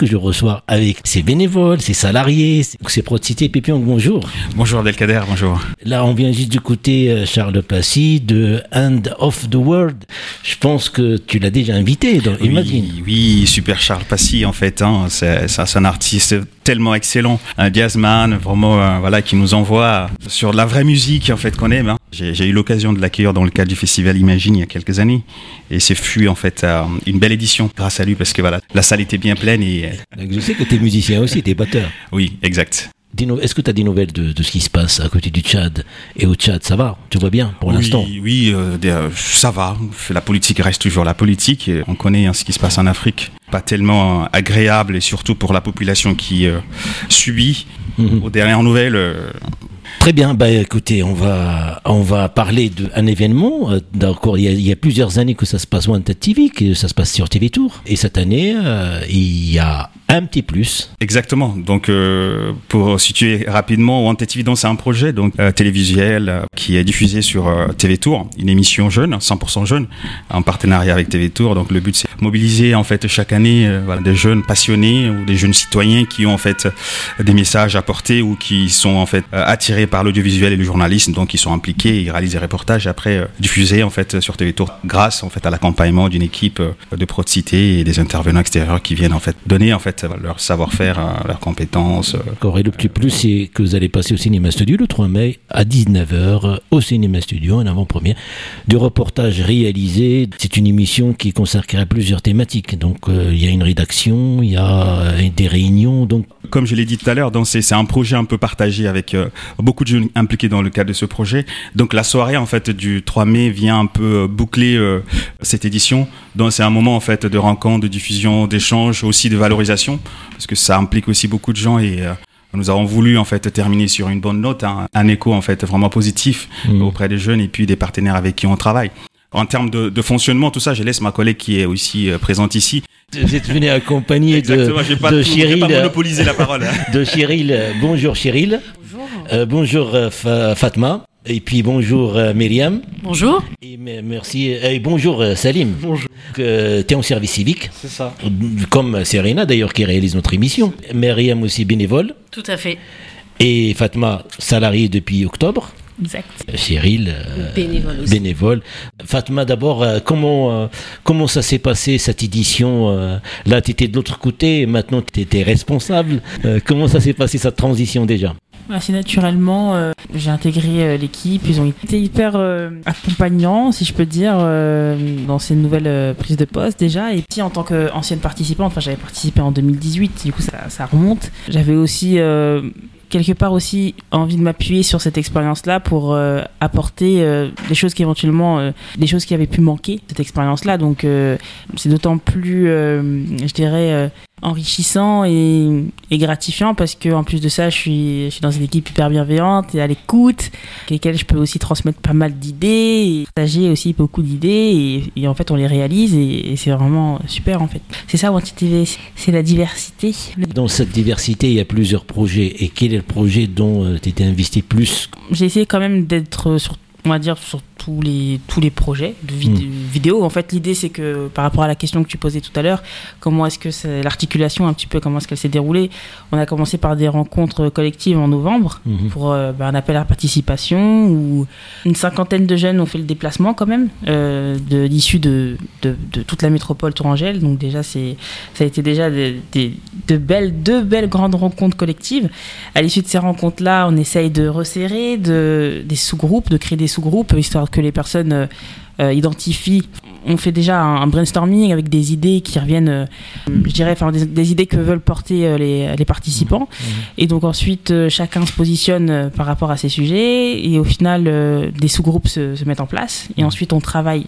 Que je reçois avec ses bénévoles, ses salariés, ses Prod City. Pépion, bonjour. Bonjour Delcader, bonjour. Là, on vient juste d'écouter euh, Charles Passy de End of the World. Je pense que tu l'as déjà invité dans Imagine. Oui, super Charles Passy en fait. Hein. C'est un artiste tellement excellent, un jazzman vraiment euh, voilà qui nous envoie sur la vraie musique en fait qu'on aime. Hein. J'ai eu l'occasion de l'accueillir dans le cadre du festival Imagine il y a quelques années et c'est fut en fait euh, une belle édition grâce à lui parce que voilà la salle était bien pleine et je sais que tu es musicien aussi, tu es batteur. Oui, exact. Est-ce que tu as des nouvelles de, ce qui se passe à côté du Tchad et au Tchad? Ça va? Tu vois bien pour l'instant? Oui, euh, euh, ça va. La politique reste toujours la politique. Et on connaît hein, ce qui se passe en Afrique. Pas tellement agréable et surtout pour la population qui subit. Mhm. Aux dernières nouvelles, Très bien, bah écoutez, on va on va parler d'un événement. Euh, d'accord, il, y a plusieurs années que ça se passe Wanted TV, que ça se passe sur TV Tour, et cette année euh, il y a un petit plus. Exactement. Donc, euh, pour situer rapidement, Wanted TV, c'est un projet donc télévisuel qui est diffusé sur TV Tour, une émission jeune, 100% jeune, en partenariat avec TV Tour. Donc, le but c'est mobiliser en fait chaque année voilà, des jeunes passionnés ou des jeunes citoyens qui ont en fait des messages à porter ou qui sont en fait attirés par l'audiovisuel et le journalisme, donc ils sont impliqués, ils réalisent des reportages après euh, diffusés en fait sur TV Tour grâce en fait à l'accompagnement d'une équipe euh, de Cité et des intervenants extérieurs qui viennent en fait donner en fait leur savoir-faire, euh, leurs compétences. Et le petit plus, c'est que vous allez passer au Cinéma Studio le 3 mai à 19h au Cinéma Studio, en avant-première, du reportage réalisé. C'est une émission qui est consacrée à plusieurs thématiques. Donc il y a une rédaction, il y a des réunions. Donc comme je l'ai dit tout à l'heure, c'est un projet un peu partagé avec beaucoup de jeunes impliqués dans le cadre de ce projet. Donc la soirée en fait du 3 mai vient un peu euh, boucler euh, cette édition. Donc c'est un moment en fait de rencontre, de diffusion, d'échange, aussi de valorisation, parce que ça implique aussi beaucoup de gens et euh, nous avons voulu en fait terminer sur une bonne note, hein. un écho en fait vraiment positif mmh. auprès des jeunes et puis des partenaires avec qui on travaille. En termes de, de, fonctionnement, tout ça, je laisse ma collègue qui est aussi présente ici. Vous êtes venu accompagné de, de Cyril. Pas monopoliser la parole. de Cyril. Bonjour Cyril. Euh, bonjour euh, Fatma. Et puis bonjour euh, Myriam. Bonjour. Et merci. Et bonjour Salim. Bonjour. tu es en service civique. C'est ça. Comme Serena d'ailleurs qui réalise notre émission. Myriam aussi bénévole. Tout à fait. Et Fatma salariée depuis octobre. Exact. Cyril, bénévole, aussi. bénévole. Fatma, d'abord, comment, comment ça s'est passé cette édition Là, tu étais de l'autre côté, maintenant tu étais responsable. comment ça s'est passé cette transition déjà? Assez naturellement, euh, j'ai intégré euh, l'équipe. Ils ont été hyper euh, accompagnants, si je peux dire, dans ces nouvelles prises de poste déjà. Et puis en tant qu'ancienne participante, enfin j'avais participé en 2018, du coup ça, ça remonte. J'avais aussi quelque part aussi envie de m'appuyer sur cette expérience-là pour apporter des choses qui éventuellement, des choses qui avaient pu manquer cette expérience-là. Donc c'est d'autant plus, je dirais, enrichissant et, gratifiant parce que en plus de ça je suis, je suis dans une équipe hyper bienveillante et à l'écoute avec lesquelles je peux aussi transmettre pas mal d'idées et partager aussi beaucoup d'idées et, en fait on les réalise et, c'est vraiment super en fait. C'est ça TV c'est la diversité. Dans cette diversité il y a plusieurs projets. Et quel est le projet dont euh, tu étais investi plus? J'ai essayé quand même d'être sur on va dire sur tous les, tous les projets de hmm. vidéo. En fait, l'idée, c'est que par rapport à la question que tu posais tout à l'heure, comment est-ce que c'est l'articulation, un petit peu, comment est-ce qu'elle s'est déroulée On a commencé par des rencontres collectives en novembre hmm. pour euh, bah, un appel à participation où une cinquantaine de jeunes ont fait le déplacement quand même, euh, de l'issue de, de, toute la métropole tourangelle. Donc, déjà, c'est, ça a été déjà des, de belles, deux belles grandes rencontres collectives. À l'issue de ces rencontres-là, on essaye de resserrer de, des sous-groupes, de créer des sous-groupes, histoire que les personnes euh, euh, identifient. On fait déjà un, brainstorming avec des idées qui reviennent, euh, je dirais, enfin des, idées que veulent porter les, les, participants. Mmh. Mmh. Et donc ensuite, chacun se positionne par rapport à ces sujets. Et au final, des sous-groupes se, se, mettent en place. Et mmh. ensuite, on travaille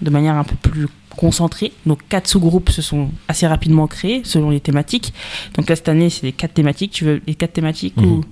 de manière un peu plus concentrée. Donc quatre sous-groupes se sont assez rapidement créés selon les thématiques. Donc là, cette année, c'est les quatre thématiques. Tu veux les quatre thématiques ou...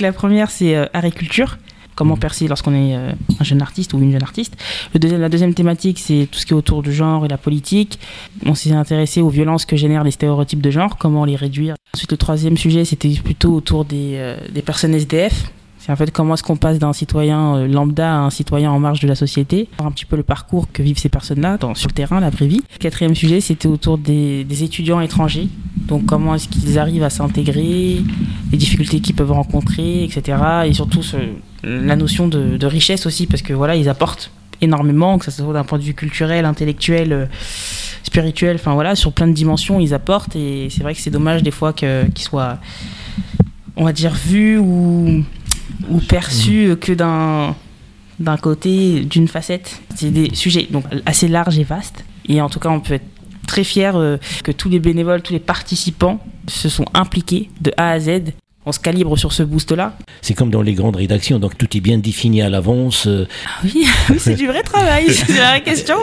La première, c'est agriculture comment percer lorsqu'on est euh, un jeune artiste ou une jeune artiste. Le deuxième, la deuxième thématique, c'est tout ce qui est autour du genre et la politique. On s'est intéressé aux violences que génèrent les stéréotypes de genre, comment les réduire. Ensuite, le troisième sujet, c'était plutôt autour des, euh, des personnes SDF C'est en fait comment est-ce qu'on passe d'un citoyen euh, lambda à un citoyen en marge de la société. Un petit peu le parcours que vivent ces personnes-là sur le terrain, la vraie vie. Quatrième sujet, c'était autour des, étudiants étrangers. Donc comment est-ce qu'ils arrivent à s'intégrer, les difficultés qu'ils peuvent rencontrer, etc. Et surtout la notion de, richesse aussi, parce que voilà, ils apportent énormément, que ce soit d'un point de vue culturel, intellectuel, euh, spirituel, enfin voilà, sur plein de dimensions, ils apportent. Et c'est vrai que c'est dommage des fois qu'ils soient, on va dire, vus ou ou perçu mmh. que d'un d'un côté, d'une facette. C'est des sujets donc assez larges et vastes. Et en tout cas, on peut être très fier euh, que tous les bénévoles, tous les participants se sont impliqués de A à Z. On se calibre sur ce boost-là. C'est comme dans les grandes rédactions, donc tout est bien défini à l'avance. Euh. Ah oui, c'est du vrai travail, c'est la vraie question.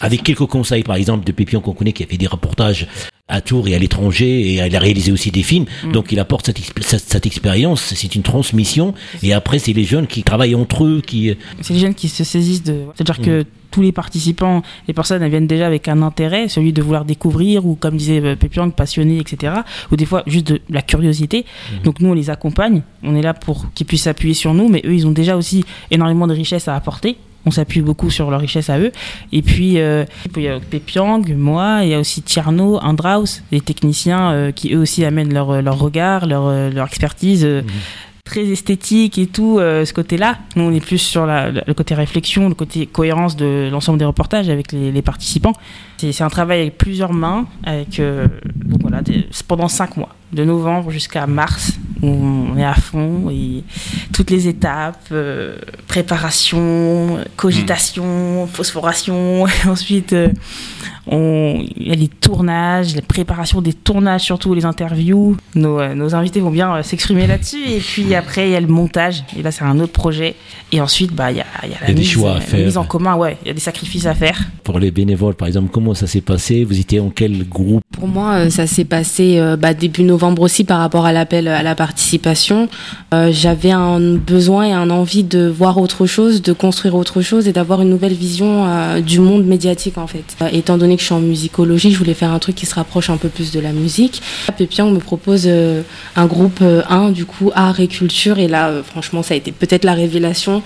Avec quelques conseils, par exemple, de Pépion qu'on connaît, qui a fait des reportages à Tours et à l'étranger, et il a réalisé aussi des films. Mm. Donc il apporte cette, cette, expérience, c'est une transmission, et après c'est les jeunes qui travaillent entre eux, qui... Euh, c'est les jeunes qui se saisissent de... C'est-à-dire que mm. tous les participants, les personnes, elles viennent déjà avec un intérêt, celui de vouloir découvrir, ou comme disait euh, Pépiang, passionné, etc. Ou des fois juste de la curiosité. Mm. Donc nous, on les accompagne, on est là pour qu'ils puissent s'appuyer sur nous, mais eux, ils ont déjà aussi énormément de richesses à apporter on s'appuie beaucoup sur leur richesse à eux. Et puis, euh, il y a Pepiang, moi, il y a aussi Tierno, Andraus, les techniciens euh, qui eux aussi amènent leur, leur regard, leur, leur expertise. Mhm. très esthétique et tout, euh, ce côté-là. Nous, on est plus sur la, le côté réflexion, le côté cohérence de l'ensemble des reportages avec les, les participants. C'est un travail avec plusieurs mains, avec, donc voilà, pendant cinq mois, de novembre jusqu'à mars on est à fond et toutes les étapes, euh, préparation, cogitation, phosphoration, ensuite euh, on, il y a les tournages, la préparation des tournages, surtout les interviews. Nos, euh, nos invités vont bien s'exprimer là-dessus. Et puis après, il y a le montage. Et là, c'est un autre projet. Et ensuite, bah, il y a, y a la, mise, choix à faire. mise en commun. Ouais, il y a des sacrifices à faire. Pour les bénévoles, par exemple, comment ça s'est passé Vous étiez en quel groupe? Pour moi, ça s'est passé bah, début novembre aussi par rapport à l'appel à la participation. Euh, j'avais un besoin et un envie de voir autre chose, de construire autre chose et d'avoir une nouvelle vision euh, du monde médiatique en fait. Euh, étant donné que je suis en musicologie, je voulais faire un truc qui se rapproche un peu plus de la musique. Pépian me propose un groupe 1 du coup art et culture et là franchement ça a été peut-être la révélation.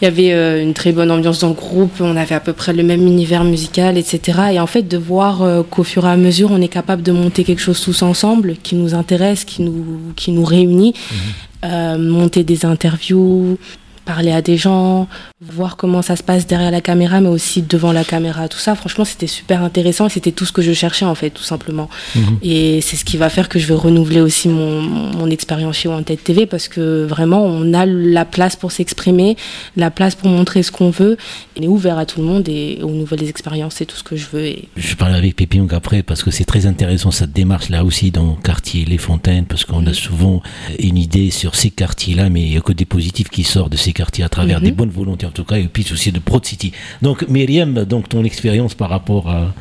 Il y avait une très bonne ambiance dans le groupe, on avait à peu près le même univers musical, etc. Et en fait de voir qu'au fur et à mesure on est capable de monter quelque chose tous ensemble qui nous intéresse, qui nous, qui nous réunit, mhm. euh, monter des interviews, parler à des gens, voir comment ça se passe derrière la caméra, mais aussi devant la caméra, tout ça. Franchement, c'était super intéressant et c'était tout ce que je cherchais en fait, tout simplement. Mhm. Et c'est ce qui va faire que je vais renouveler aussi mon, mon expérience chez Wanted TV parce que vraiment, on a la place pour s'exprimer, la place pour montrer ce qu'on veut. On est ouvert à tout le monde et aux nouvelles expériences, c'est tout ce que je veux. Et... Je parle avec Pépillon après parce que c'est très intéressant cette démarche là aussi dans le quartier Les Fontaines parce qu'on a souvent une idée sur ces quartiers-là, mais il n'y a que des positifs qui sortent de ces quartiers à travers mhm. des bonnes volontés tout cas, et puis aussi de Broad City. Donc, Myriam, donc ton expérience par rapport à,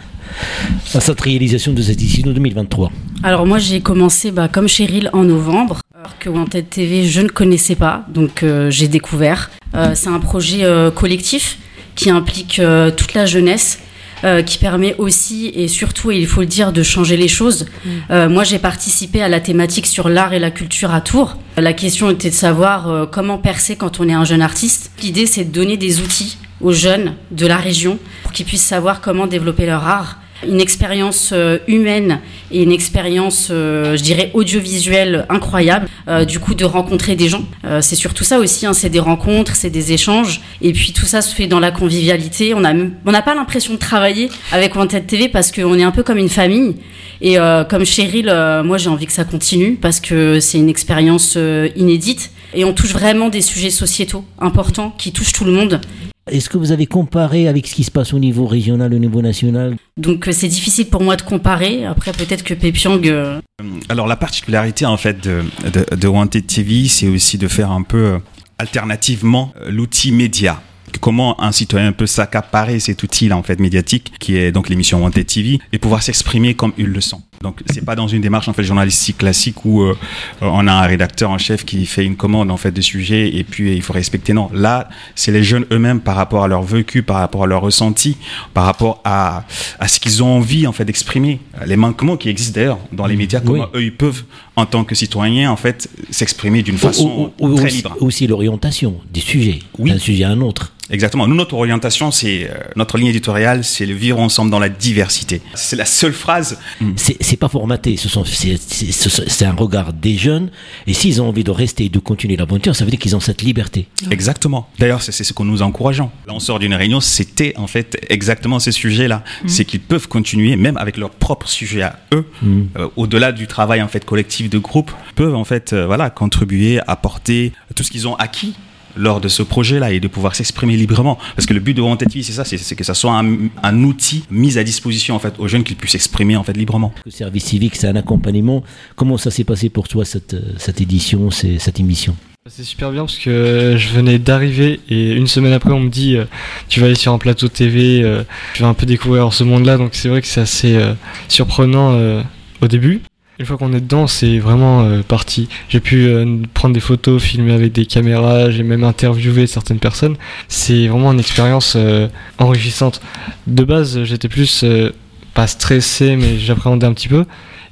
à cette réalisation de cette édition 2023 Alors, moi, j'ai commencé bah, comme Cheryl en novembre, alors que Wanted TV, je ne connaissais pas, donc euh, j'ai découvert. Euh, c'est un projet euh, collectif qui implique toute la jeunesse. Qui permet aussi et surtout, et il faut le dire, de changer les choses. Mm. moi, j'ai participé à la thématique sur l'art et la culture à Tours. La question était de savoir euh, comment percer quand on est un jeune artiste. L'idée, c'est de donner des outils aux jeunes de la région pour qu'ils puissent savoir comment développer leur art. Une expérience euh, humaine et une expérience, euh, je dirais, audiovisuelle incroyable. du coup, de rencontrer des gens. c'est surtout ça aussi, hein, c'est des rencontres, c'est des échanges. Et puis tout ça se fait dans la convivialité. On n'a on pas l'impression de travailler avec Wanted TV parce qu'on est un peu comme une famille. Et euh, comme Cheryl, euh, moi j'ai envie que ça continue parce que c'est une expérience euh, inédite et on touche vraiment des sujets sociétaux importants qui touchent tout le monde. Est-ce que vous avez comparé avec ce qui se passe au niveau régional, au niveau national? Donc c'est difficile pour moi de comparer. Après peut-être que Pépiang... Alors la particularité en fait de, de, de Wanted TV, c'est aussi de faire un peu alternativement l'outil média comment un citoyen peut s'accaparer cet outil en fait médiatique qui est donc l'émission Wanted TV et pouvoir s'exprimer comme il le sent. Donc c'est pas dans une démarche en fait journalistique classique où euh, on a un rédacteur en chef qui fait une commande en fait des sujets et puis il faut respecter. Non, là c'est les jeunes eux-mêmes par rapport à leur vécu, par rapport à leur ressenti, par rapport à, à ce qu'ils ont envie en fait d'exprimer, les manquements qui existent d'ailleurs dans les médias, comment eux ils peuvent en tant que citoyens en fait s'exprimer d'une façon très aussi, libre. Aussi l'orientation des sujets, Oui. d'un sujet à un autre. Exactement. Nous, notre orientation, c'est euh, notre ligne éditoriale, c'est le vivre ensemble dans la diversité. C'est la seule phrase. C'est c'est pas formaté, ce sont c'est- c'est ce- c'est un regard des jeunes. Et s'ils ont envie de rester et de continuer l'aventure, ça veut dire qu'ils ont cette liberté. Exactement. D'ailleurs, c'est ce que nous encourageons. Là, on sort d'une réunion, c'était en fait exactement ces sujets-là. C'est qu'ils peuvent continuer, même avec leurs propres sujets à eux, euh, au-delà du travail en fait collectif de groupe, peuvent en fait euh, voilà contribuer, apporter tout ce qu'ils ont acquis lors de ce projet-là et de pouvoir s'exprimer librement. Parce que le but de Wanted TV, c'est ça, c'est c'est que ça soit un, un outil mis à disposition en fait aux jeunes qu'ils puissent s'exprimer en fait librement. Le service civique, c'est un accompagnement. Comment ça s'est passé pour toi cette, euh, cette édition, c'est- cette émission? C'est super bien parce que je venais d'arriver et une semaine après on me dit euh, tu vas aller sur un plateau TV, euh, tu vas un peu découvrir ce monde-là donc c'est vrai que c'est assez euh, surprenant euh, au début. Une fois qu'on est dedans, c'est vraiment euh, parti. J'ai pu euh, prendre des photos, filmer avec des caméras, j'ai même interviewé certaines personnes. C'est vraiment une expérience euh, enrichissante. De base, j'étais plus euh, pas stressé, mais j'appréhendais un petit peu.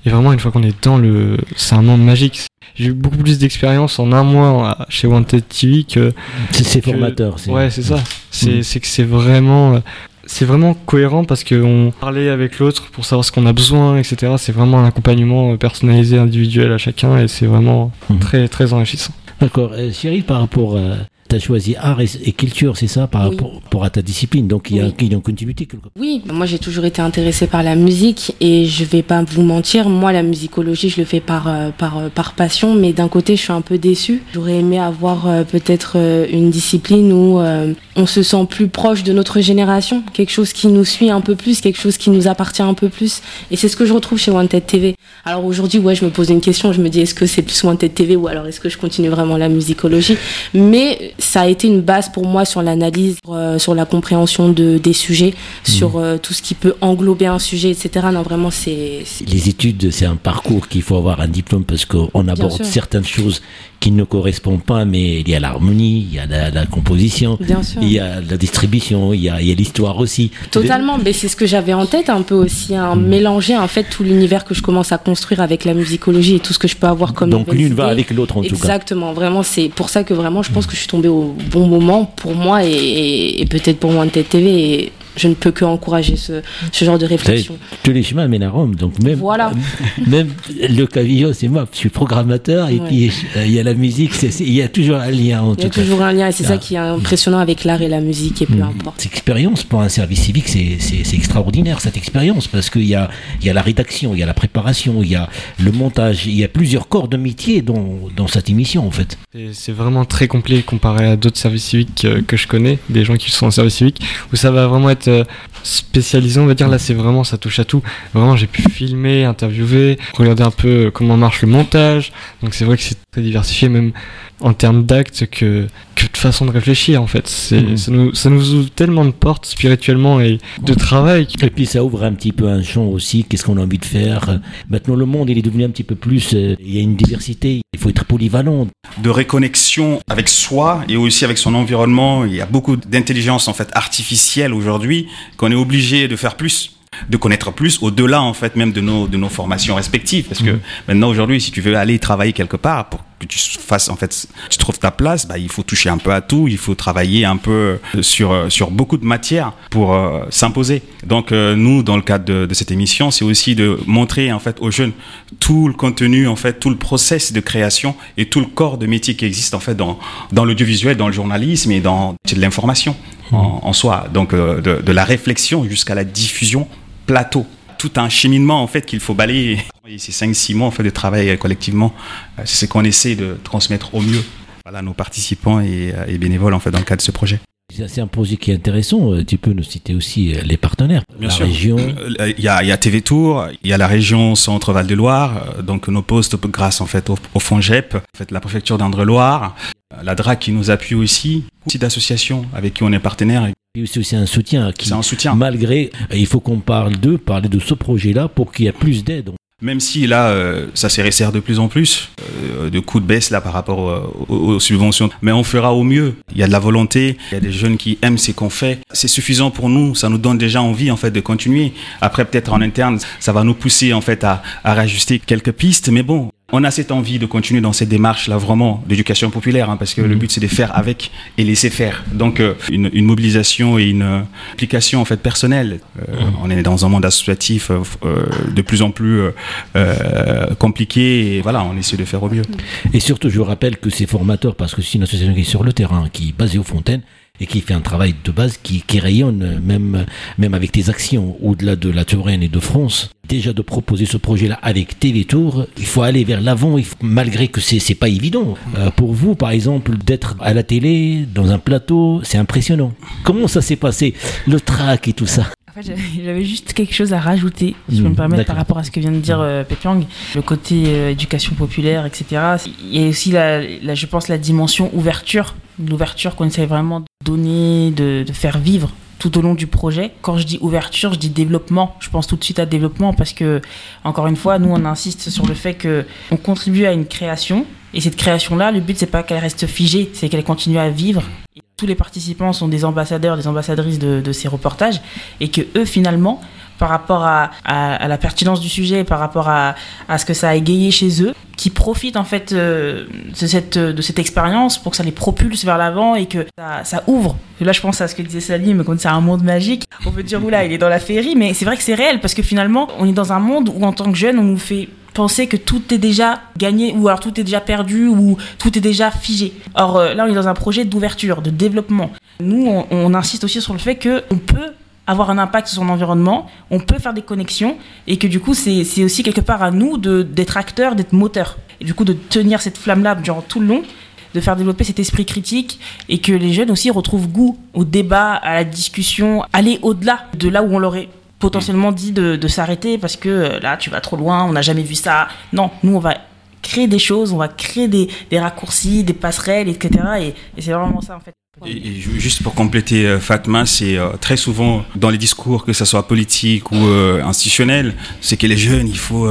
Et vraiment, une fois qu'on est dedans, le... c'est un monde magique. J'ai eu beaucoup plus d'expérience en un mois chez Wanted TV que. C'est que- formateur. c'est- Ouais, c'est ça. C'est Mm. c'est que c'est vraiment. Euh, C'est vraiment cohérent parce qu'on parlait avec l'autre pour savoir ce qu'on a besoin, etc. C'est vraiment un accompagnement euh, personnalisé, individuel à chacun et c'est vraiment Mhm. très très enrichissant. D'accord. Euh, Cyril, par rapport à. Tu as choisi art et, et culture, c'est ça, par Oui. rapport, rapport à ta discipline. Donc il y a, Oui. il y a une continuité. Oui, moi j'ai toujours été intéressée par la musique et je vais pas vous mentir, moi la musicologie je le fais par euh, par euh, par passion, mais d'un côté je suis un peu déçue. J'aurais aimé avoir euh, peut-être une discipline où on se sent plus proche de notre génération, quelque chose qui nous suit un peu plus, quelque chose qui nous appartient un peu plus. Et c'est ce que je retrouve chez Wanted TV. Alors aujourd'hui, ouais, je me pose une question, je me dis est-ce que c'est plus Wanted TV ou alors est-ce que je continue vraiment la musicologie? Mais ça a été une base pour moi sur l'analyse, euh, sur la compréhension de, des sujets, sur euh, tout ce qui peut englober un sujet, etc. Non, vraiment, c'est. c'est- Les études, c'est un parcours qu'il faut avoir un diplôme parce qu'on aborde sûr. certaines choses qui ne correspondent pas, mais il y a l'harmonie, il y a la, la composition, il y a la distribution, il y a l'histoire aussi. Totalement, mais c'est ce que j'avais en tête un peu aussi, hein, Mm. mélanger en fait tout l'univers que je commence à construire avec la musicologie et tout ce que je peux avoir comme Donc l'une va avec l'autre en tout cas. Exactement, vraiment, c'est pour ça que vraiment je pense que je suis tombée au bon moment pour moi et, et- et peut-être pour moi de TV et je ne peux que encourager ce, ce genre de réflexion. tous les chemins mènent à Rome, donc même, Voilà. même le cavillon, c'est moi, je suis programmateur, et Ouais. puis euh, il y a la musique, il y a toujours un lien en Il y a tout cas. toujours un lien et c'est Ah. ça qui est impressionnant avec l'art et la musique et peu Mhm. importe. Cette expérience pour un service civique, c'est- extraordinaire cette expérience parce qu'il y a, il y a la rédaction, il y a la préparation, il y a le montage, il y a plusieurs corps de métier dans, dans cette émission en fait. C'est vraiment très complet comparé à d'autres services civiques euh, que je connais, des gens qui sont en service civique, où ça va vraiment être euh, spécialisé, on va dire. Là, c'est vraiment, ça touche à tout. Vraiment, j'ai pu filmer, interviewer, regarder un peu euh, comment marche le montage. Donc, c'est vrai que c'est très diversifié, même en termes d'actes que, que de façon de réfléchir, en fait. C'est, Mhm. ça, nous, ça nous ouvre tellement de portes spirituellement et de travail. Et puis ça ouvre un petit peu un champ aussi, qu'est-ce qu'on a envie de faire? Maintenant le monde il est devenu un petit peu plus, euh, il y a une diversité, il faut être polyvalent. De réconnexion avec soi et aussi avec son environnement. Il y a beaucoup d'intelligence en fait artificielle aujourd'hui qu'on est obligé de faire plus de connaître plus au-delà en fait même de nos de nos formations respectives. Parce que Mhm. maintenant aujourd'hui si tu veux aller travailler quelque part pour que tu fasses en fait tu trouves ta place bah, il faut toucher un peu à tout. Il faut travailler un peu euh, sur euh, sur beaucoup de matières pour euh, s'imposer. Donc euh, nous dans le cadre de, de cette émission c'est aussi de montrer en fait aux jeunes tout le contenu en fait tout le process de création et tout le corps de métier qui existe en fait dans dans l'audiovisuel dans le journalisme et dans l'information en, en soi. Donc euh, de, de la réflexion jusqu'à la diffusion plateau. Tout un cheminement en fait qu'il faut balayer. Et ces 5-6 mois en fait de travail euh, collectivement euh, c'est ce qu'on essaie de transmettre au mieux voilà nos participants et, euh, et bénévoles en fait dans le cadre de ce projet. C'est un projet qui est intéressant, tu peux nous citer aussi les partenaires, Bien la sûr. région. Il y a, il y a TV Tour, il y a la région Centre-Val de Loire, donc nos postes grâce en fait au, au FONGEP, en fait la préfecture d'Indre-Loire, euh, la DRAC qui nous appuie aussi, aussi d'associations avec qui on est partenaire, c'est un soutien qui, c'est un soutien. malgré, euh, il faut qu'on parle d'eux, parler de ce projet-là pour qu'il y ait plus d'aide. Même si là, euh, ça s'est resserre de plus en plus, euh, de coups de baisse là par rapport aux, aux, subventions. Mais on fera au mieux. Il y a de la volonté, il y a des jeunes qui aiment ce qu'on fait. C'est suffisant pour nous, ça nous donne déjà envie en fait de continuer. Après peut-être en interne, ça va nous pousser en fait à, à rajuster quelques pistes. Mais bon, on a cette envie de continuer dans cette démarche-là vraiment d'éducation populaire, hein, parce que le mhm. but c'est de faire avec et laisser faire. Donc euh, une, une, mobilisation et une euh, application en fait personnelle. Euh, mhm. On est dans un monde associatif de plus en plus compliqué et voilà, on essaie de faire au mieux. Et surtout, je vous rappelle que ces formateurs, parce que c'est une association qui est sur le terrain, qui est basée aux Fontaines, et qui fait un travail de base qui, qui rayonne même, même avec tes actions au-delà de la Touraine et de France. Déjà de proposer ce projet-là avec TV Tour, il faut aller vers l'avant, malgré que c'est c'est pas évident. Euh, pour vous, par exemple, d'être à la télé, dans un plateau, c'est impressionnant. Comment ça s'est passé Le track et tout ça? En fait, j'avais juste quelque chose à rajouter, si je peux me hmm, permettre, par rapport à ce que vient de dire euh, Pepiang, le côté euh, éducation populaire, etc. Il y a aussi, la, je pense, la dimension ouverture, l'ouverture qu'on essaie vraiment donner, de, de, faire vivre tout au long du projet. Quand je dis ouverture, je dis développement. Je pense tout de suite à développement parce que, encore une fois, nous, on insiste sur le fait qu'on contribue à une création. Et cette création-là, le but, c'est pas qu'elle reste figée, c'est qu'elle continue à vivre tous les participants sont des ambassadeurs, des ambassadrices de, ces reportages, et que eux, finalement, par rapport à, la pertinence du sujet, par rapport à, ce que ça a égayé chez eux, qui profitent en fait euh, de cette, de cette expérience pour que ça les propulse vers l'avant et que ça, ouvre. là, je pense à ce que disait Salim, quand c'est un monde magique, on peut dire, oula, il est dans la féerie, mais c'est vrai que c'est réel, parce que finalement, on est dans un monde où en tant que jeune, on nous fait penser que tout est déjà gagné ou alors tout est déjà perdu ou tout est déjà figé. Or euh, là, on est dans un projet d'ouverture, de développement. Nous, on, insiste aussi sur le fait qu'on peut avoir un impact sur son environnement, on peut faire des connexions et que du coup, c'est aussi quelque part à nous d'être acteurs, d'être moteurs. Et du coup, de tenir cette flamme-là durant tout le long de faire développer cet esprit critique et que les jeunes aussi retrouvent goût au débat, à la discussion, aller au-delà de là où on l'aurait potentiellement dit de, s'arrêter parce que euh, là, tu vas trop loin, on n'a jamais vu ça. Non, nous, on va créer des choses, on va créer des, raccourcis, des passerelles, etc. Et, et c'est vraiment ça, en fait. Et, juste pour compléter euh, Fatma, c'est euh, très souvent dans les discours, que ce soit politique ou institutionnel, c'est que les jeunes, il faut,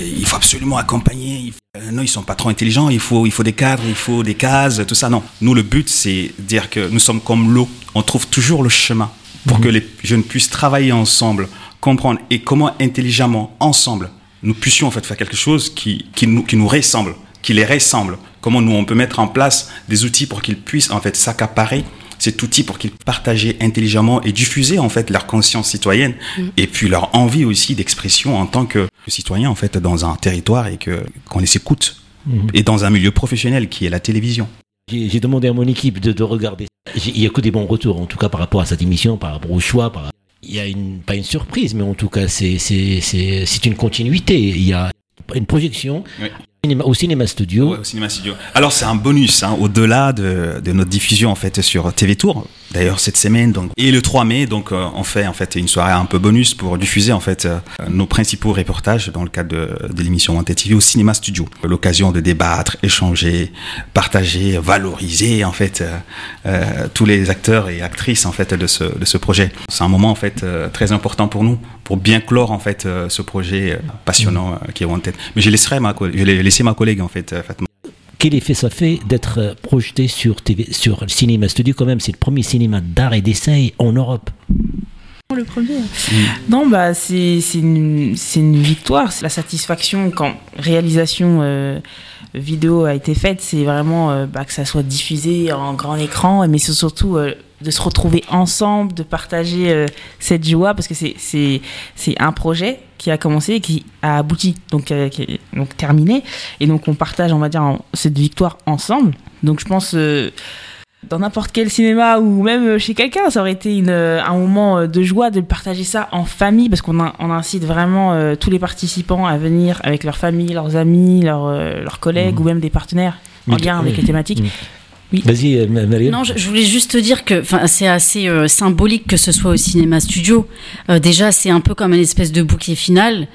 il faut absolument accompagner. non, ils sont pas trop intelligents. Il faut, il faut des cadres, il faut des cases, tout ça. Non, nous le but, c'est dire que nous sommes comme l'eau. On trouve toujours le chemin pour que les jeunes puissent travailler ensemble, comprendre et comment intelligemment, ensemble, nous puissions en fait faire quelque chose qui, qui, nous, qui nous ressemble, qui les ressemble. Comment nous, on peut mettre en place des outils pour qu'ils puissent en fait s'accaparer cet outil pour qu'ils partagent intelligemment et diffuser en fait leur conscience citoyenne mm. et puis leur envie aussi d'expression en tant que citoyen en fait dans un territoire et que qu'on les écoute mm. et dans un milieu professionnel qui est la télévision. J'ai demandé à mon équipe de, de regarder. Il n'y a que des bons retours, en tout cas par rapport à cette émission, par rapport au choix. Par... Il y a une, pas une surprise, mais en tout cas, c'est une continuité. Il y a une projection au cinéma studio. Alors c'est un bonus, hein, au-delà de, notre diffusion en fait sur TV Tour. D'ailleurs cette semaine et le 3 mai donc euh, on fait en fait une soirée un peu bonus pour diffuser en fait euh, nos principaux reportages dans le cadre de, l'émission Wanted TV au cinéma studio. L'occasion de débattre, échanger, partager, valoriser en fait euh, tous les acteurs et actrices en fait de ce de ce projet. C'est un moment en fait très important pour nous pour bien clore en fait ce projet passionnant qui est Wanted. Mais je laisserai ma je laisser ma collègue en fait, Fatma. Quel effet ça fait d'être euh, projeté sur TV, sur le cinéma studio quand même? C'est le premier cinéma d'art et d'essai en Europe. Le premier. Mm. Non, bah c'est une, une, victoire. La satisfaction quand réalisation euh, vidéo a été faite, c'est vraiment euh, bah, que ça soit diffusé en grand écran, mais c'est surtout de se retrouver ensemble, de partager euh, cette joie, parce que c'est un projet qui a commencé et qui a abouti, donc, euh, qui est, donc terminé. Et donc on partage, on va dire, cette victoire ensemble. Donc je pense, euh, dans n'importe quel cinéma ou même chez quelqu'un, ça aurait été une, un moment de joie de partager ça en famille, parce qu'on on incite vraiment tous les participants à venir avec leur famille, leurs amis, leurs, leurs collègues mmh. ou même des partenaires en lien avec les thématiques. Mmh. Oui. Vas-y, euh. Non, je, voulais juste te dire que c'est assez euh, symbolique que ce soit au cinéma studio. Euh, déjà, c'est un peu comme une espèce de bouquet final.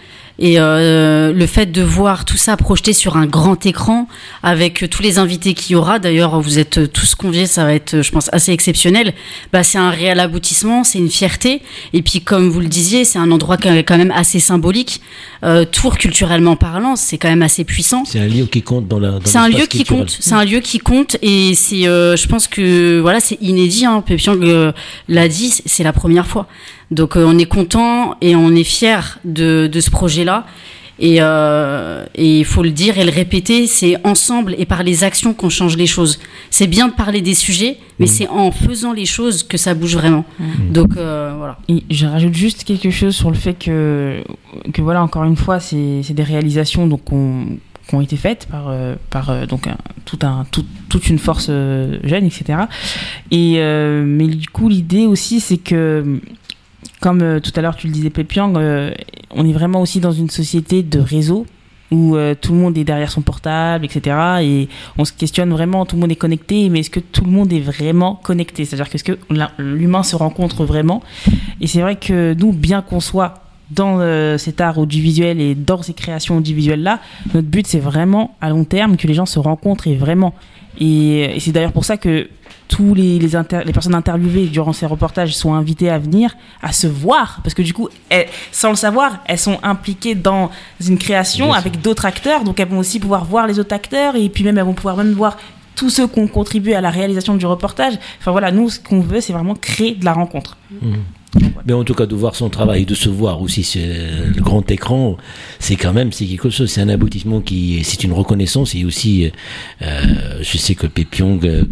Et euh, le fait de voir tout ça projeté sur un grand écran avec tous les invités qu'il y aura, d'ailleurs vous êtes tous conviés, ça va être je pense assez exceptionnel, bah, c'est un réel aboutissement, c'est une fierté. Et puis comme vous le disiez, c'est un endroit quand même assez symbolique. Euh, Tours culturellement parlant, c'est quand même assez puissant. C'est un lieu qui compte dans la. C'est un lieu qui compte. C'est un lieu qui compte et c'est, euh, je pense que voilà, c'est inédit. Hein, Pépiang euh, l'a dit, c'est la première fois. Donc euh, on est content et on est fier de, de ce projet-là. Et il faut le dire et le répéter, c'est ensemble et par les actions qu'on change les choses. C'est bien de parler des sujets, mais mmh. c'est en faisant les choses que ça bouge vraiment. Mmh. Donc voilà. Et je rajoute juste quelque chose sur le fait que, que voilà, encore une fois, c'est des réalisations donc on qui ont été faites par, euh, par euh, donc tout un, toute une force euh, jeune, etc. Et, mais du coup, l'idée aussi, c'est que, comme tout à l'heure tu le disais, Pépiang, on est vraiment aussi dans une société de réseau où tout le monde est derrière son portable, etc. Et on se questionne vraiment, tout le monde est connecté, mais est-ce que tout le monde est vraiment connecté? C'est-à-dire qu'est-ce que l'humain se rencontre vraiment? Et c'est vrai que nous, bien qu'on soit dans euh, cet art audiovisuel et dans ces créations audiovisuelles-là, notre but, c'est vraiment à long terme que les gens se rencontrent et vraiment. Et, c'est d'ailleurs pour ça que tous les, les, les, personnes interviewées durant ces reportages sont invitées à venir, à se voir, parce que du coup, sans le savoir, elles sont impliquées dans une création avec d'autres acteurs, donc elles vont aussi pouvoir voir les autres acteurs, et puis même elles vont pouvoir même voir tous ceux qui ont contribué à la réalisation du reportage. Enfin voilà, nous, ce qu'on veut, c'est vraiment créer de la rencontre. Mmh. Mais en tout cas, de voir son travail, de se voir aussi sur le grand écran, c'est quand même c'est quelque chose. C'est un aboutissement qui, c'est une reconnaissance et aussi, euh, je sais que Pépiong euh,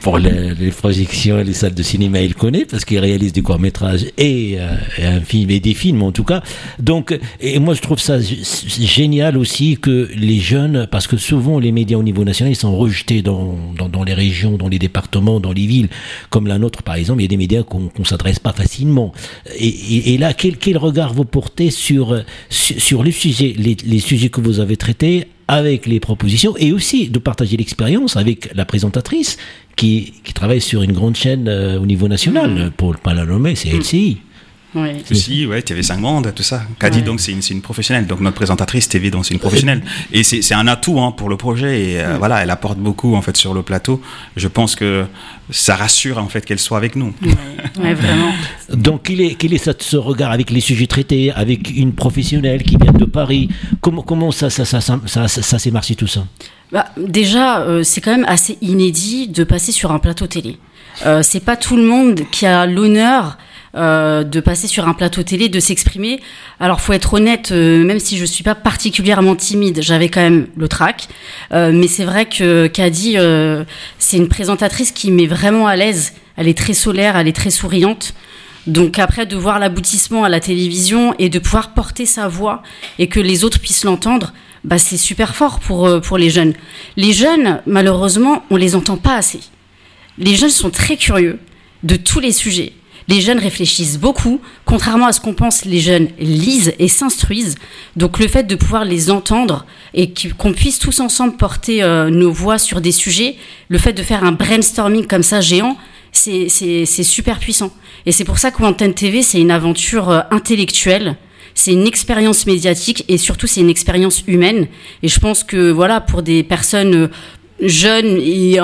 pour les, projections et les salles de cinéma, il connaît parce qu'il réalise des courts métrages et, euh, un film et des films en tout cas. Donc, et moi je trouve ça génial aussi que les jeunes, parce que souvent les médias au niveau national ils sont rejetés dans, dans, dans les régions, dans les départements, dans les villes, comme la nôtre par exemple. Il y a des médias qu'on ne s'adresse pas facilement. Et, et, là, quel, quel regard vous portez sur sur, les sujets, les, les sujets que vous avez traités avec les propositions et aussi de partager l'expérience avec la présentatrice qui, qui, travaille sur une grande chaîne euh, au niveau national, mm. pour ne pas la nommer, c'est mm. LCI. Oui. Aussi, ouais, TV5 Monde, tout ça. Kadi, donc, c'est une, une, professionnelle. Donc, notre présentatrice TV, donc, c'est une professionnelle. Et c'est un atout hein, pour le projet. Et euh, voilà, elle apporte beaucoup, en fait, sur le plateau. Je pense que ça rassure, en fait, qu'elle soit avec nous. Oui, vraiment. Donc, quel est, quel est ce regard avec les sujets traités, avec une professionnelle qui vient de Paris? Comment, comment ça, ça, ça, ça, ça, ça s'est marché tout ça? Bah, Déjà, euh, c'est quand même assez inédit de passer sur un plateau télé. Euh, c'est pas tout le monde qui a l'honneur euh, de passer sur un plateau télé, de s'exprimer. Alors, faut être honnête, euh, même si je suis pas particulièrement timide, j'avais quand même le trac. Euh, mais c'est vrai que Kadi, c'est une présentatrice qui met vraiment à l'aise. Elle est très solaire, elle est très souriante. Donc après, de voir l'aboutissement à la télévision et de pouvoir porter sa voix et que les autres puissent l'entendre, bah c'est super fort pour, pour les jeunes. Les jeunes, malheureusement, on les entend pas assez. Les jeunes sont très curieux de tous les sujets. Les jeunes réfléchissent beaucoup. Contrairement à ce qu'on pense, les jeunes lisent et s'instruisent. Donc le fait de pouvoir les entendre et qu'on puisse tous ensemble porter euh, nos voix sur des sujets, le fait de faire un brainstorming comme ça géant, c'est super puissant. Et c'est pour ça qu'Antenne TV, c'est une aventure euh, intellectuelle c'est une expérience médiatique et surtout c'est une expérience humaine. Et je pense que voilà, pour des personnes euh, jeunes et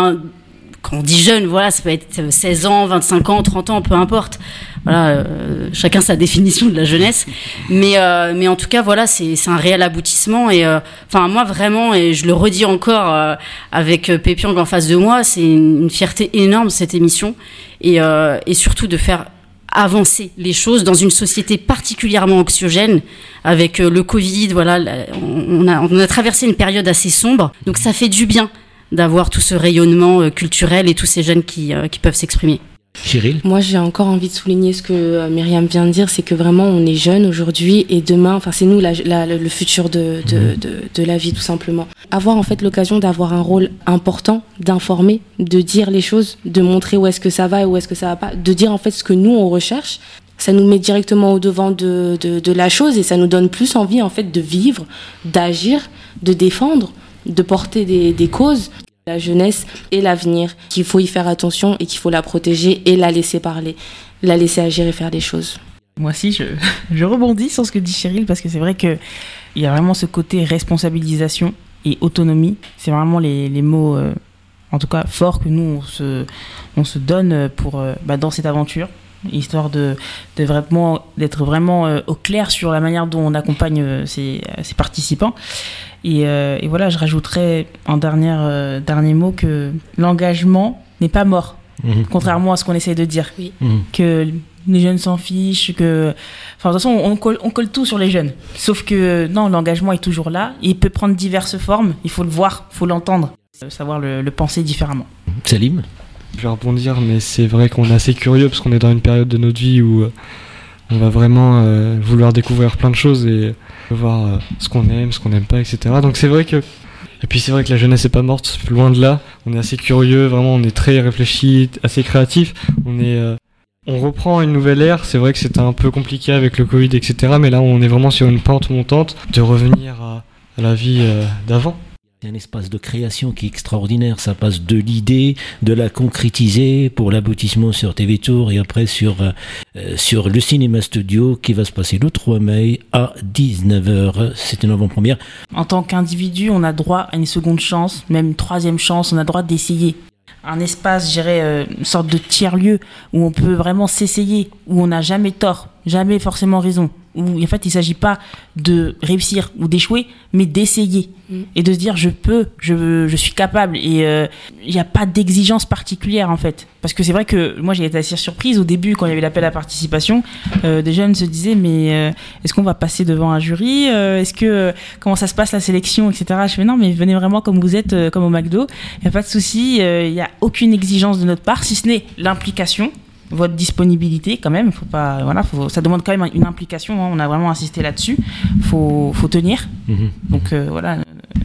quand on dit jeune, voilà, ça peut être 16 ans, 25 ans, 30 ans, peu importe. Voilà, euh, chacun sa définition de la jeunesse. Mais, euh, mais en tout cas, voilà, c'est un réel aboutissement. Et euh, enfin, moi, vraiment, et je le redis encore avec Pépiang en face de moi, c'est une, fierté énorme cette émission. Et, et surtout de faire avancer les choses dans une société particulièrement anxiogène avec le Covid. Voilà, on a, on a traversé une période assez sombre. Donc ça fait du bien d'avoir tout ce rayonnement euh, culturel et tous ces jeunes qui, euh, qui peuvent s'exprimer. Cyril? Moi, j'ai encore envie de souligner ce que euh, Myriam vient de dire, c'est que vraiment, on est jeunes aujourd'hui et demain, enfin, c'est nous la, le futur de, de, mhm. de, de, la vie, tout simplement. Avoir en fait l'occasion d'avoir un rôle important, d'informer, de dire les choses, de montrer où est-ce que ça va et où est-ce que ça va pas, de dire en fait ce que nous, on recherche, ça nous met directement au devant de, de, de la chose et ça nous donne plus envie en fait de vivre, d'agir, de défendre de porter des, causes la jeunesse et l'avenir, qu'il faut y faire attention et qu'il faut la protéger et la laisser parler, la laisser agir et faire des choses. moi aussi, je, je rebondis sur ce que dit Cheryl parce que c'est vrai qu'il y a vraiment ce côté responsabilisation et autonomie. C'est vraiment les, les mots, euh, en tout cas, forts que nous, on se, on se donne pour, euh, bah, dans cette aventure, histoire de, de vraiment, d'être vraiment euh, au clair sur la manière dont on accompagne euh, ces, ces participants. Et, euh, et voilà, je rajouterais en dernier, euh, dernier mot que l'engagement n'est pas mort, Mhm. contrairement à ce qu'on essaie de dire. Mhm. Que les jeunes s'en fichent, que. Enfin, de toute façon, on colle, on colle tout sur les jeunes. Sauf que non, l'engagement est toujours là. Il peut prendre diverses formes. Il faut le voir, il faut l'entendre, euh, savoir le, le penser différemment. Salim? Je vais rebondir, mais c'est vrai qu'on est assez curieux parce qu'on est dans une période de notre vie où euh, on va vraiment euh, vouloir découvrir plein de choses et voir euh, ce qu'on aime, ce qu'on n'aime pas, etc. Donc c'est vrai que. Et puis c'est vrai que la jeunesse est pas morte, loin de là. On est assez curieux, vraiment, on est très réfléchi, assez créatif. On est. on reprend une nouvelle ère, c'est vrai que c'était un peu compliqué avec le Covid, etc. Mais là, on est vraiment sur une pente montante de revenir à, la vie d'avant. C'est un espace de création qui est extraordinaire. Ça passe de l'idée, de la concrétiser pour l'aboutissement sur TV Tour et après sur, euh, euh, sur le cinéma studio qui va se passer le 3 mai à 19h. C'est une avant-première. En tant qu'individu, on a droit à une seconde chance, même une troisième chance. On a droit d'essayer. Un espace, je dirais, euh, une sorte de tiers-lieu où on peut vraiment s'essayer, où on n'a jamais tort, jamais forcément raison. Où en fait, il ne s'agit pas de réussir ou d'échouer, mais d'essayer. Mm. Et de se dire, je peux, je, je suis capable. Et euh, il n'y a pas d'exigence particulière, en fait. Parce que c'est vrai que moi, j'ai été assez surprise au début, quand il y avait l'appel à participation. Euh, des jeunes se disaient, mais euh, est-ce qu'on va passer devant un jury Est-ce que comment ça se passe la sélection, etc. Je fais non, mais venez vraiment comme vous êtes, comme au McDo. Il n'y a pas de souci. Il n'y a aucune exigence de notre part, si ce n'est l'implication, votre disponibilité quand même. Faut pas, voilà, faut, ça demande quand même une implication. hein, on a vraiment insisté là-dessus. Faut, faut tenir. Mhm. Donc euh, voilà,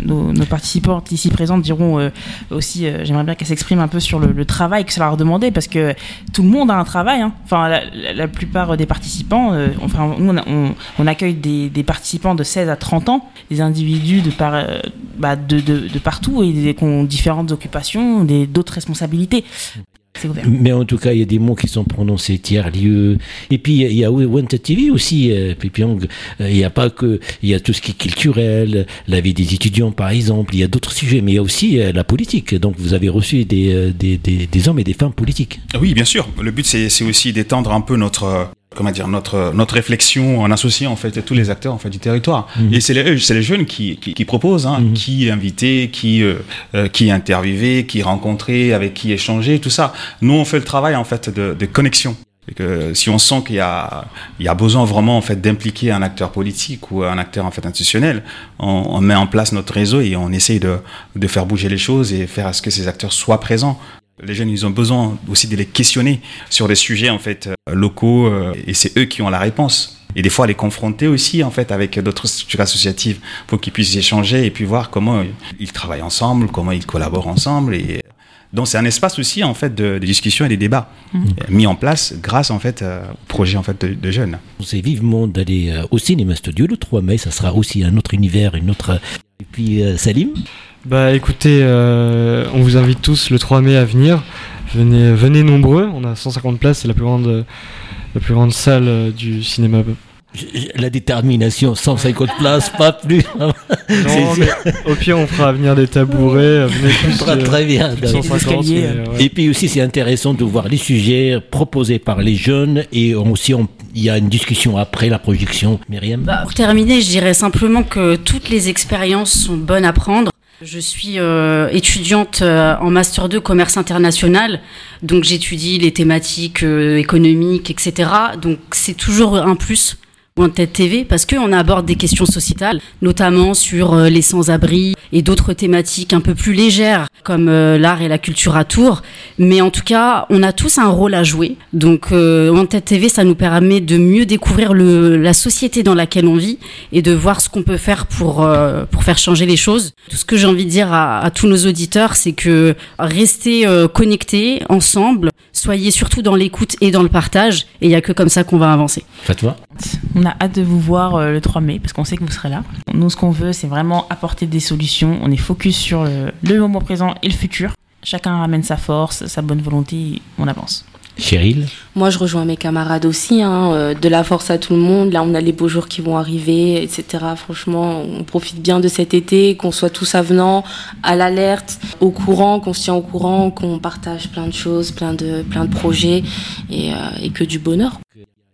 nos, nos participantes ici présentes diront euh, aussi, euh, j'aimerais bien qu'elles s'expriment un peu sur le, le travail que ça leur demandait, parce que tout le monde a un travail. hein. Enfin, la, la- la plupart des participants, euh, enfin, nous, on, a- on- on accueille des, des participants de 16 à 30 ans, des individus de, par, euh, bah, de, de, de partout et des- qui ont différentes occupations, des- d'autres responsabilités. C'est ouvert. Mais en tout cas, il y a des mots qui sont prononcés tiers-lieu. Et puis, il y a Wanted TV aussi, euh, Pipiong. Euh, Il n'y a pas que, il y a tout ce qui est culturel, la vie des étudiants, par exemple. Il y a d'autres sujets, mais il y a aussi euh, la politique. Donc, vous avez reçu des, euh, des, des, des hommes et des femmes politiques. Oui, bien sûr. Le but, c'est c'est aussi d'étendre un peu notre, euh, comment dire, notre, notre réflexion en associant en fait tous les acteurs en fait du territoire. Mhm. Et c'est les, c'est les jeunes qui, qui, qui proposent, hein, Mhm. qui inviter, qui, euh, euh, qui interviewer, qui rencontrer, avec qui échanger, tout ça. Nous, on fait le travail en fait de, de connexion. Et que si on sent qu'il y a, il y a besoin vraiment en fait d'impliquer un acteur politique ou un acteur en fait institutionnel, on, on met en place notre réseau et on essaye de, de faire bouger les choses et faire à ce que ces acteurs soient présents. Les jeunes, ils ont besoin aussi de les questionner sur des sujets en fait euh, locaux euh, et c'est eux qui ont la réponse. Et des fois, les confronter aussi en fait avec d'autres structures associatives pour qu'ils puissent échanger et puis voir comment ils travaillent ensemble, comment ils collaborent ensemble. Et donc c'est un espace aussi en fait de, de discussion et des débats Mhm. euh, mis en place grâce en fait euh, au projet en fait de, de jeunes. C'est vivement d'aller euh, au cinéma studio le 3 mai. Ça sera aussi un autre univers, une autre. Et puis, euh, Salim Bah écoutez, euh, on vous invite tous le 3 mai à venir. Venez, venez nombreux. On a 150 places, c'est la plus grande, la plus grande salle euh, du cinéma. La détermination, 150 places, pas plus. Non, C'est- mais au pire, on fera venir des tabourets. euh, Venez tous. très, euh, très bien. plus de 150, escaliers, mais, euh, ouais. Et puis aussi, c'est intéressant de voir les sujets proposés par les jeunes et aussi, on- il y a une discussion après la projection. Myriam Bah, pour terminer, je dirais simplement que toutes les expériences sont bonnes à prendre. Je suis euh, étudiante euh, en master 2 commerce international, donc j'étudie les thématiques euh, économiques, etc. Donc c'est toujours un plus Wanted TV parce qu'on aborde des questions sociétales, notamment sur euh, les sans-abri et d'autres thématiques un peu plus légères comme euh, l'art et la culture à Tours. Mais en tout cas, on a tous un rôle à jouer. Donc euh, Wanted TV, ça nous permet de mieux découvrir le, la société dans laquelle on vit et de voir ce qu'on peut faire pour, euh, pour faire changer les choses. Tout ce que j'ai envie de dire à, à tous nos auditeurs, c'est que restez euh, connectés ensemble, soyez surtout dans l'écoute et dans le partage, et il n'y a que comme ça qu'on va avancer. On a hâte de vous voir euh, le 3 mai parce qu'on sait que vous serez là. Nous, ce qu'on veut, c'est vraiment apporter des solutions. On est focus sur le, le moment présent et le futur. Chacun ramène sa force, sa bonne volonté, et on avance. Cheryl Moi, je rejoins mes camarades aussi. Hein, euh, de la force à tout le monde. Là, on a les beaux jours qui vont arriver, etc. Franchement, on profite bien de cet été, qu'on soit tous avenants, à l'alerte, au courant, qu'on se tient au courant, qu'on partage plein de choses, plein de, plein de projets et, euh, et que du bonheur.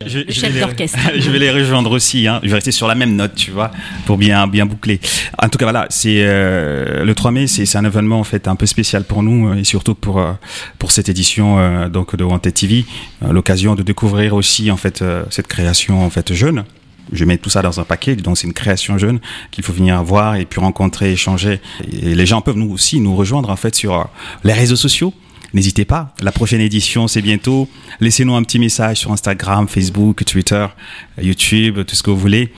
Je, Le je chef vais les- d'orchestre. je vais les rejoindre aussi. Hein. Je vais rester sur la même note, tu vois, pour bien bien boucler. En tout cas, voilà, c'est euh, le 3 mai, c'est un événement en fait un peu spécial pour nous euh, et surtout pour euh, pour cette édition euh, donc de Wanted TV, l'occasion de découvrir aussi en fait cette création en fait jeune. Je mets tout ça dans un paquet, donc c'est une création jeune qu'il faut venir voir et puis rencontrer, échanger. Et les gens peuvent nous aussi nous rejoindre en fait sur les réseaux sociaux. N'hésitez pas, la prochaine édition c'est bientôt. Laissez-nous un petit message sur Instagram, Facebook, Twitter, YouTube, tout ce que vous voulez.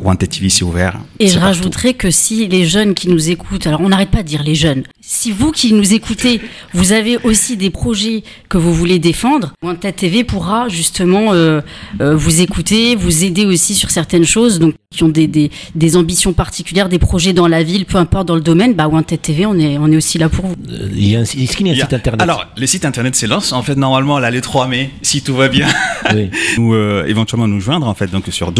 Wanted TV c'est ouvert. Et C'est je partout. rajouterais que si les jeunes qui nous écoutent, alors on n'arrête pas de dire les jeunes, si vous qui nous écoutez, vous avez aussi des projets que vous voulez défendre, Wanted TV pourra justement euh, euh, vous écouter, vous aider aussi sur certaines choses, donc qui ont des, des, des ambitions particulières, des projets dans la ville, peu importe dans le domaine, bah Wanted TV, on est, on est aussi là pour vous. Euh, il y a un- Est-ce qu'il y a un a- site internet? Alors, le site internet s'élance en fait normalement là le 3 mai, si tout va bien. Oui. Ou euh, éventuellement nous joindre en fait donc sur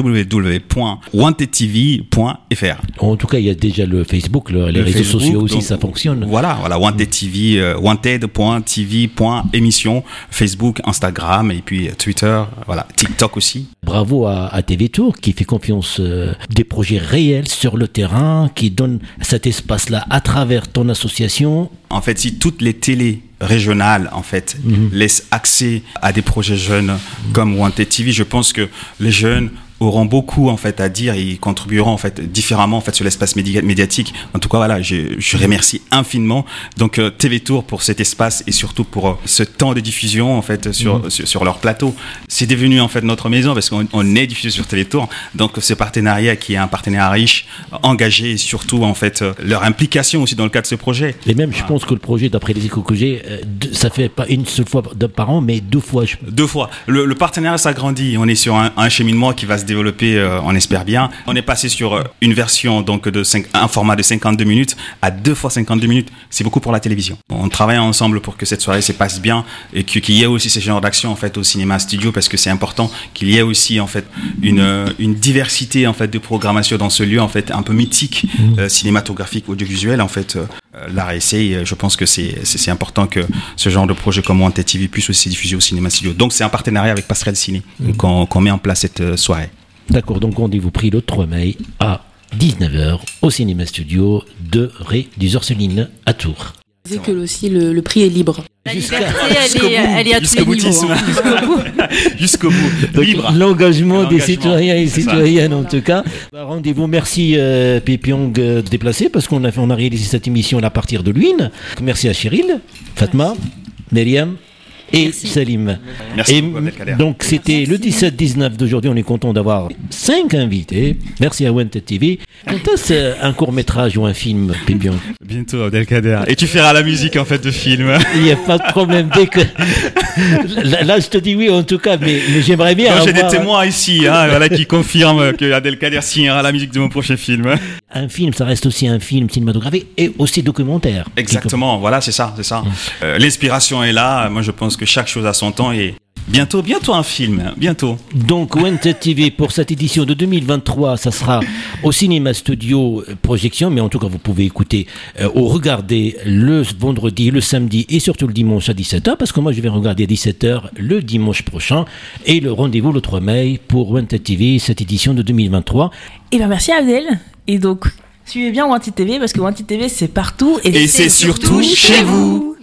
www.wantedtv.fr. En tout cas, il y a déjà le Facebook, le- les Le réseaux Facebook, sociaux aussi, donc, ça fonctionne. Voilà, voilà, Wanted TV, euh, wanted.tv.émission, Facebook, Instagram et puis euh, Twitter, voilà, TikTok aussi. Bravo à, à TV Tour qui fait confiance euh, des projets réels sur le terrain, qui donne cet espace-là à travers ton association. En fait, si toutes les télés régionales en fait laissent accès à des projets jeunes comme Wanted TV, je pense que les jeunes auront beaucoup en fait à dire et contribueront en fait différemment en fait sur l'espace médi- médiatique. En tout cas voilà, je, je remercie infiniment donc euh, TV Tour pour cet espace et surtout pour euh, ce temps de diffusion en fait sur sur, sur leur plateau. C'est devenu en fait notre maison parce qu'on on est diffusé sur TV Tour. Donc ce partenariat qui est un partenariat riche, engagé et surtout en fait euh, leur implication aussi dans le cadre de ce projet. Et même, je pense que le projet, d'après les échos que j'ai, ça fait pas une seule fois par an, mais deux fois. je- Deux fois. Le, le partenariat s'agrandit. On est sur un, un cheminement qui va se développer, euh, on espère bien. On est passé sur euh, une version, donc, de cinq- un format de 52 minutes à deux fois 52 minutes. C'est beaucoup pour la télévision. On travaille ensemble pour que cette soirée se passe bien et qu'il y ait aussi ce genre d'action, en fait, au cinéma studio parce que c'est important qu'il y ait aussi, en fait, une, euh, une diversité, en fait, de programmation dans ce lieu, en fait, un peu mythique, euh, cinématographique, audiovisuel, en fait. euh, je pense que c'est important que ce genre de projet comme Wanted TV puisse aussi diffuser au cinéma studio. Donc c'est un partenariat avec Passerelle Ciné qu'on qu'on met en place cette soirée. D'accord, donc rendez-vous pris le 3 mai à 19h au cinéma studio de Ré des Orselines à Tours. Je disais que aussi le, le prix est libre. La liberté, elle est, elle est à tous Jusqu'au les niveaux. hein. Jusqu'au bout. Donc, Libre. L'engagement des citoyens et c'est ça. citoyennes en tout cas. Bah, Rendez-vous, merci euh, Pépiong euh, de déplacer parce qu'on a, fait- on a réalisé cette émission à partir de Luynes. Merci à Cheryl, Fatma, Myriam et Merci. Salim. Merci Et beaucoup, Abdelkader. donc c'était le 17-19 d'aujourd'hui, on est content d'avoir cinq invités. Merci à Wanted TV. Quand est-ce euh, un court métrage ou un film, Pépiong Bientôt Abdelkader. Et tu feras la musique en fait de film. Il n'y a pas de problème. Dès que... là, là, je te dis oui en tout cas, mais, mais j'aimerais bien J'ai des avoir témoins ici hein, voilà, qui confirment que Abdelkader signera la musique de mon prochain film. un film, ça reste aussi un film cinématographique et aussi documentaire. Exactement, voilà, c'est ça, c'est ça. Euh, L'inspiration est là. Moi, je pense que chaque chose a son temps et bientôt, bientôt un film, hein, bientôt. Donc Wanted TV pour cette édition de 2023, ça sera au cinéma studio euh, projection, mais en tout cas vous pouvez écouter euh, ou regarder le vendredi, le samedi et surtout le dimanche à 17h, parce que moi je vais regarder à 17h le dimanche prochain et le rendez-vous le 3 mai pour Wanted TV, cette édition de 2023. Et ben merci Abdel. Et donc, suivez bien Wanted TV parce que Wanted TV c'est partout Et c'est surtout chez vous.